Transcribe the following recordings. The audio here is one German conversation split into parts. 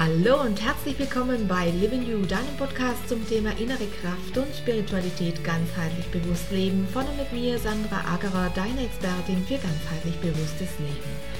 Hallo und herzlich willkommen bei Living You, deinem Podcast zum Thema innere Kraft und Spiritualität ganzheitlich bewusst leben. Von und mit mir, Sandra Agerer, deine Expertin für ganzheitlich bewusstes Leben.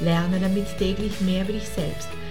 Lerne damit täglich mehr über dich selbst.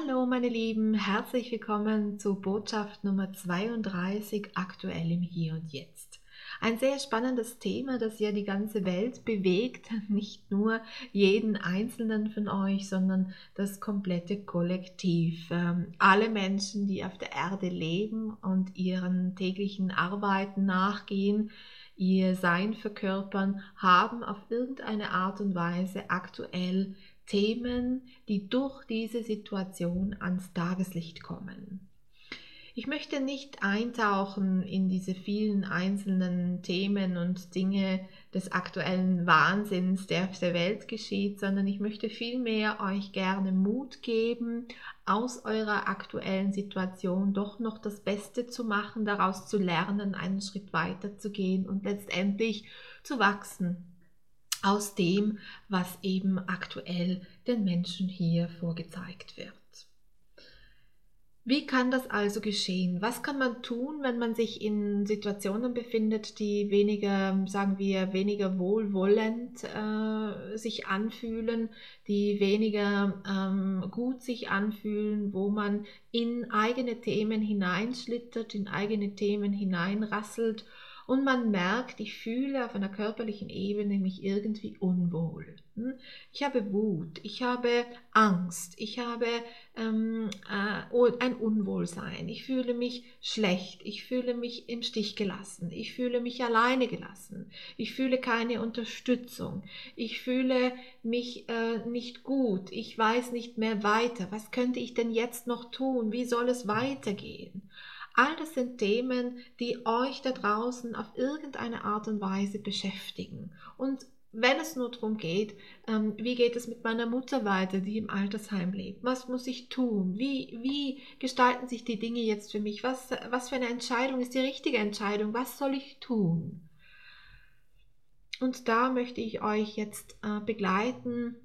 Hallo meine Lieben, herzlich willkommen zu Botschaft Nummer 32 aktuell im Hier und Jetzt. Ein sehr spannendes Thema, das ja die ganze Welt bewegt, nicht nur jeden einzelnen von euch, sondern das komplette Kollektiv. Ähm, alle Menschen, die auf der Erde leben und ihren täglichen Arbeiten nachgehen, ihr Sein verkörpern, haben auf irgendeine Art und Weise aktuell Themen, die durch diese Situation ans Tageslicht kommen. Ich möchte nicht eintauchen in diese vielen einzelnen Themen und Dinge des aktuellen Wahnsinns, der auf der Welt geschieht, sondern ich möchte vielmehr euch gerne Mut geben, aus eurer aktuellen Situation doch noch das Beste zu machen, daraus zu lernen, einen Schritt weiter zu gehen und letztendlich zu wachsen aus dem, was eben aktuell den Menschen hier vorgezeigt wird. Wie kann das also geschehen? Was kann man tun, wenn man sich in Situationen befindet, die weniger, sagen wir, weniger wohlwollend äh, sich anfühlen, die weniger ähm, gut sich anfühlen, wo man in eigene Themen hineinschlittert, in eigene Themen hineinrasselt und man merkt, ich fühle auf einer körperlichen Ebene mich irgendwie unwohl. Hm? Ich habe Wut, ich habe Angst, ich habe ähm, äh, ein Unwohlsein, ich fühle mich schlecht, ich fühle mich im Stich gelassen, ich fühle mich alleine gelassen, ich fühle keine Unterstützung, ich fühle mich äh, nicht gut, ich weiß nicht mehr weiter, was könnte ich denn jetzt noch tun, wie soll es weitergehen? All das sind Themen, die euch da draußen auf irgendeine Art und Weise beschäftigen. Und wenn es nur darum geht, ähm, wie geht es mit meiner Mutter weiter, die im Altersheim lebt? Was muss ich tun? Wie, wie gestalten sich die Dinge jetzt für mich? Was, was für eine Entscheidung ist die richtige Entscheidung? Was soll ich tun? Und da möchte ich euch jetzt äh, begleiten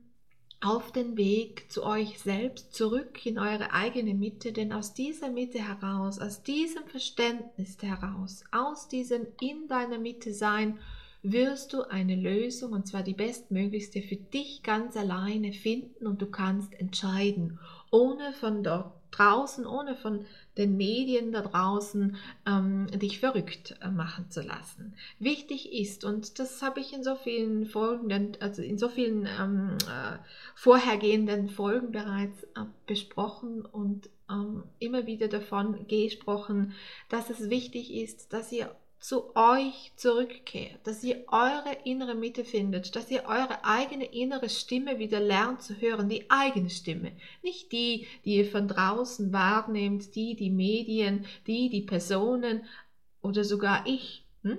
auf den Weg zu euch selbst zurück in eure eigene Mitte, denn aus dieser Mitte heraus, aus diesem Verständnis heraus, aus diesem in deiner Mitte sein, wirst du eine Lösung, und zwar die bestmöglichste für dich ganz alleine finden und du kannst entscheiden, ohne von dort draußen, ohne von den Medien da draußen ähm, dich verrückt äh, machen zu lassen. Wichtig ist, und das habe ich in so vielen folgenden, also in so vielen ähm, äh, vorhergehenden Folgen bereits äh, besprochen und ähm, immer wieder davon gesprochen, dass es wichtig ist, dass ihr zu euch zurückkehrt, dass ihr eure innere Mitte findet, dass ihr eure eigene innere Stimme wieder lernt zu hören, die eigene Stimme, nicht die, die ihr von draußen wahrnehmt, die die Medien, die die Personen oder sogar ich. Hm?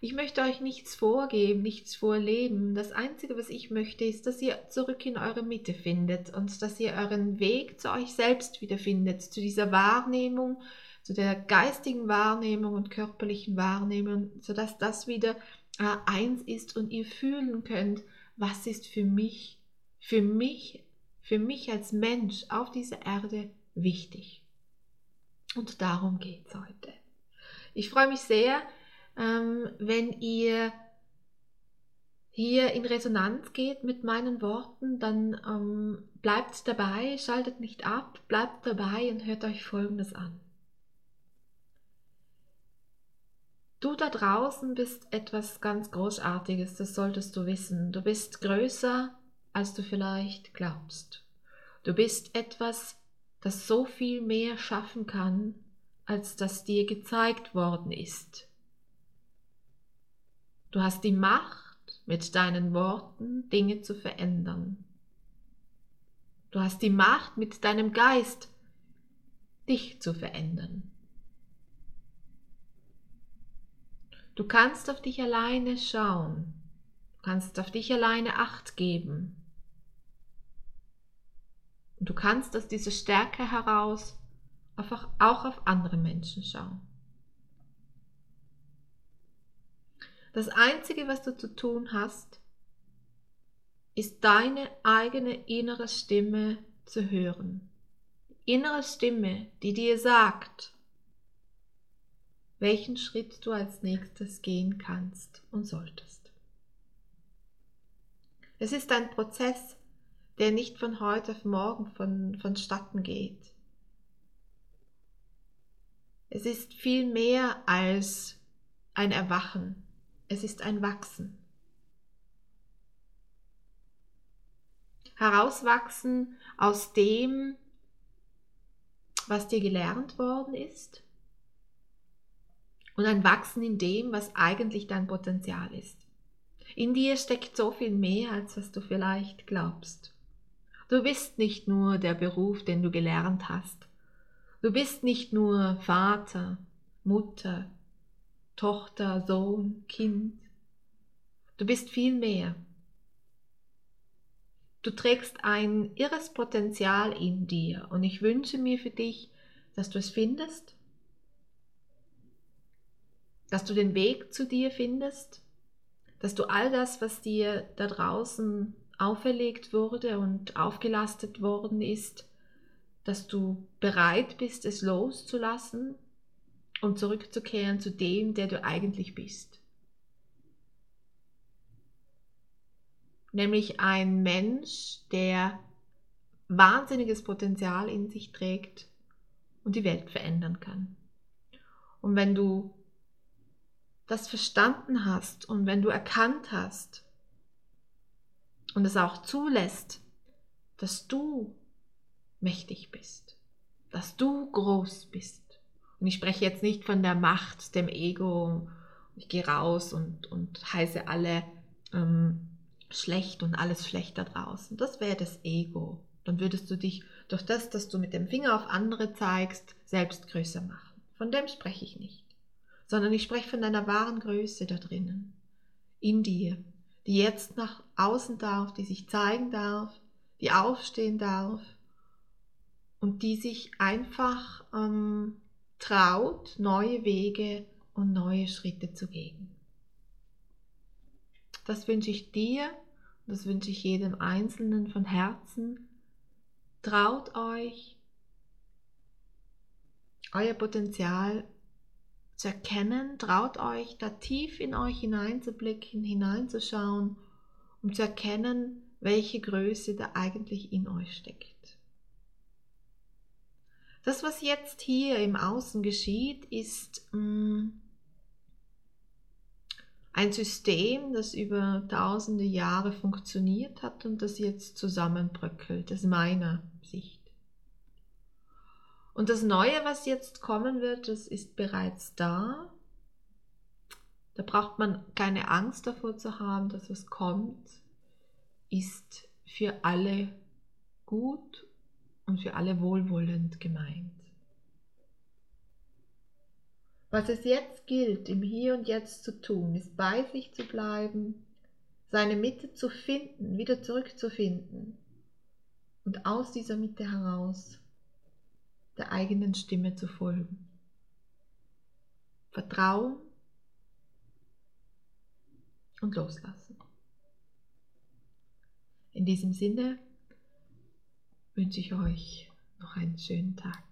Ich möchte euch nichts vorgeben, nichts vorleben. Das Einzige, was ich möchte, ist, dass ihr zurück in eure Mitte findet und dass ihr euren Weg zu euch selbst wiederfindet, zu dieser Wahrnehmung, zu der geistigen Wahrnehmung und körperlichen Wahrnehmung, sodass das wieder äh, eins ist und ihr fühlen könnt, was ist für mich, für mich, für mich als Mensch auf dieser Erde wichtig. Und darum geht es heute. Ich freue mich sehr, ähm, wenn ihr hier in Resonanz geht mit meinen Worten, dann ähm, bleibt dabei, schaltet nicht ab, bleibt dabei und hört euch Folgendes an. Du da draußen bist etwas ganz Großartiges, das solltest du wissen. Du bist größer, als du vielleicht glaubst. Du bist etwas, das so viel mehr schaffen kann, als das dir gezeigt worden ist. Du hast die Macht, mit deinen Worten Dinge zu verändern. Du hast die Macht, mit deinem Geist dich zu verändern. Du kannst auf dich alleine schauen, du kannst auf dich alleine acht geben. Und du kannst aus dieser Stärke heraus einfach auch auf andere Menschen schauen. Das Einzige, was du zu tun hast, ist deine eigene innere Stimme zu hören. innere Stimme, die dir sagt, welchen Schritt du als nächstes gehen kannst und solltest. Es ist ein Prozess, der nicht von heute auf morgen von, vonstatten geht. Es ist viel mehr als ein Erwachen, es ist ein Wachsen. Herauswachsen aus dem, was dir gelernt worden ist und ein Wachsen in dem, was eigentlich dein Potenzial ist. In dir steckt so viel mehr, als was du vielleicht glaubst. Du bist nicht nur der Beruf, den du gelernt hast. Du bist nicht nur Vater, Mutter, Tochter, Sohn, Kind. Du bist viel mehr. Du trägst ein irres Potenzial in dir und ich wünsche mir für dich, dass du es findest dass du den Weg zu dir findest, dass du all das, was dir da draußen auferlegt wurde und aufgelastet worden ist, dass du bereit bist, es loszulassen um zurückzukehren zu dem, der du eigentlich bist. Nämlich ein Mensch, der wahnsinniges Potenzial in sich trägt und die Welt verändern kann. Und wenn du das verstanden hast und wenn du erkannt hast und es auch zulässt, dass du mächtig bist, dass du groß bist. Und ich spreche jetzt nicht von der Macht, dem Ego, ich gehe raus und, und heiße alle ähm, schlecht und alles schlecht da draußen. Das wäre das Ego. Dann würdest du dich durch das, dass du mit dem Finger auf andere zeigst, selbst größer machen. Von dem spreche ich nicht sondern ich spreche von deiner wahren Größe da drinnen, in dir, die jetzt nach außen darf, die sich zeigen darf, die aufstehen darf und die sich einfach ähm, traut, neue Wege und neue Schritte zu gehen. Das wünsche ich dir, das wünsche ich jedem Einzelnen von Herzen. Traut euch, euer Potenzial zu erkennen, traut euch da tief in euch hineinzublicken, hineinzuschauen, um zu erkennen, welche Größe da eigentlich in euch steckt. Das, was jetzt hier im Außen geschieht, ist mm, ein System, das über tausende Jahre funktioniert hat und das jetzt zusammenbröckelt, aus meiner Sicht. Und das Neue, was jetzt kommen wird, das ist bereits da. Da braucht man keine Angst davor zu haben, dass es kommt, ist für alle gut und für alle wohlwollend gemeint. Was es jetzt gilt, im Hier und Jetzt zu tun, ist bei sich zu bleiben, seine Mitte zu finden, wieder zurückzufinden und aus dieser Mitte heraus der eigenen Stimme zu folgen. Vertrauen und loslassen. In diesem Sinne wünsche ich euch noch einen schönen Tag.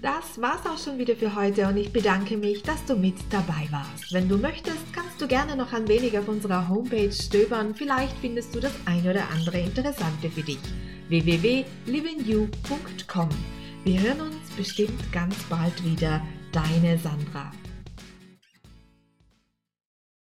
Das war's auch schon wieder für heute und ich bedanke mich, dass du mit dabei warst. Wenn du möchtest, kannst du gerne noch ein wenig auf unserer Homepage stöbern. Vielleicht findest du das ein oder andere Interessante für dich www.livingyou.com. Wir hören uns bestimmt ganz bald wieder. Deine Sandra.